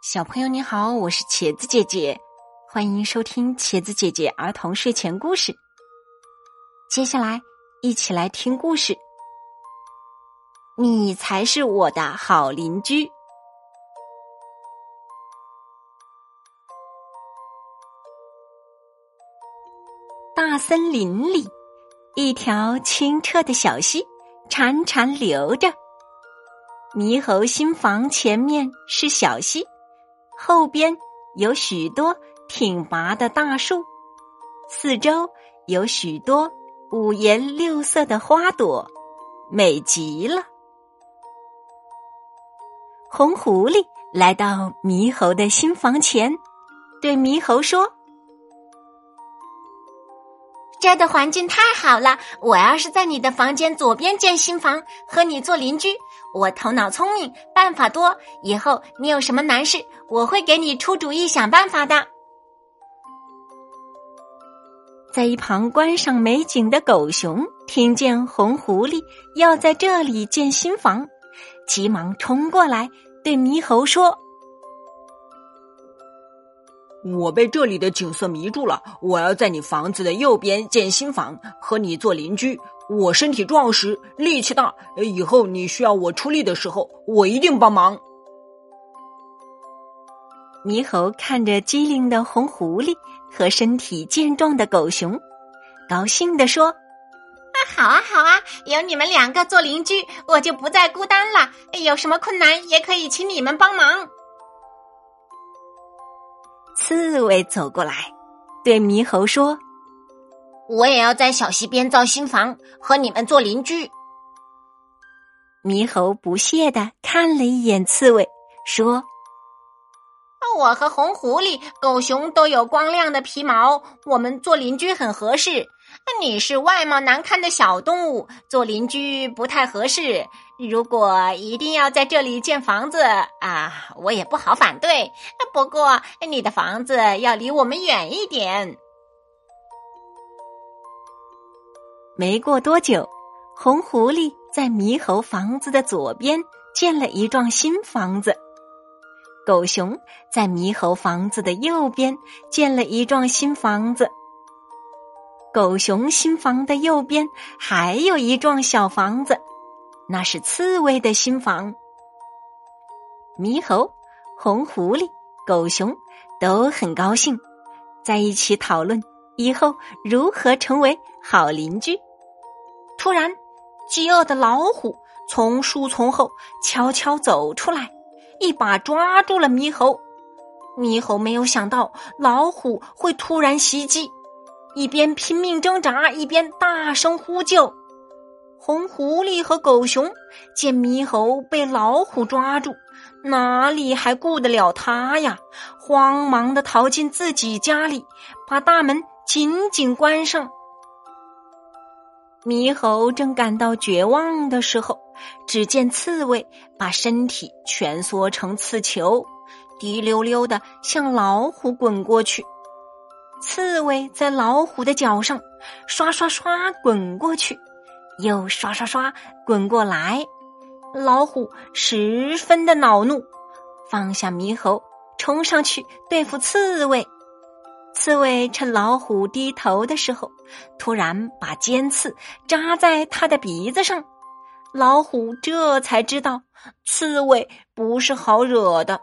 小朋友你好，我是茄子姐姐，欢迎收听茄子姐姐儿童睡前故事。接下来一起来听故事。你才是我的好邻居。大森林里，一条清澈的小溪潺潺流着。猕猴新房前面是小溪。后边有许多挺拔的大树，四周有许多五颜六色的花朵，美极了。红狐狸来到猕猴的新房前，对猕猴说：“这儿的环境太好了，我要是在你的房间左边建新房，和你做邻居。”我头脑聪明，办法多。以后你有什么难事，我会给你出主意、想办法的。在一旁观赏美景的狗熊听见红狐狸要在这里建新房，急忙冲过来对猕猴说：“我被这里的景色迷住了，我要在你房子的右边建新房，和你做邻居。”我身体壮实，力气大。以后你需要我出力的时候，我一定帮忙。猕猴看着机灵的红狐狸和身体健壮的狗熊，高兴地说：“啊，好啊，好啊！有你们两个做邻居，我就不再孤单了。有什么困难也可以请你们帮忙。”刺猬走过来，对猕猴说。我也要在小溪边造新房，和你们做邻居。猕猴不屑的看了一眼刺猬，说：“我和红狐狸、狗熊都有光亮的皮毛，我们做邻居很合适。你是外貌难看的小动物，做邻居不太合适。如果一定要在这里建房子啊，我也不好反对。不过你的房子要离我们远一点。”没过多久，红狐狸在猕猴房子的左边建了一幢新房子，狗熊在猕猴房子的右边建了一幢新房子。狗熊新房的右边还有一幢小房子，那是刺猬的新房。猕猴、红狐狸、狗熊都很高兴，在一起讨论以后如何成为好邻居。突然，饥饿的老虎从树丛后悄悄走出来，一把抓住了猕猴。猕猴没有想到老虎会突然袭击，一边拼命挣扎，一边大声呼救。红狐狸和狗熊见猕猴被老虎抓住，哪里还顾得了他呀？慌忙的逃进自己家里，把大门紧紧关上。猕猴正感到绝望的时候，只见刺猬把身体蜷缩成刺球，滴溜溜的向老虎滚过去。刺猬在老虎的脚上刷刷刷滚过去，又刷刷刷滚过来。老虎十分的恼怒，放下猕猴，冲上去对付刺猬。刺猬趁老虎低头的时候，突然把尖刺扎在他的鼻子上。老虎这才知道刺猬不是好惹的，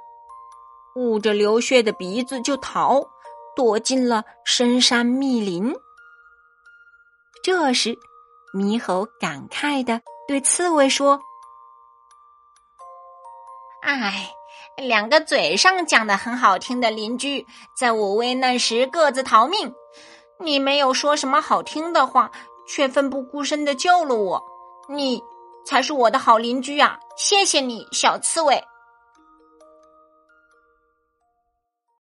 捂着流血的鼻子就逃，躲进了深山密林。这时，猕猴感慨的对刺猬说：“哎。”两个嘴上讲的很好听的邻居，在我危难时各自逃命。你没有说什么好听的话，却奋不顾身的救了我。你才是我的好邻居啊！谢谢你，小刺猬。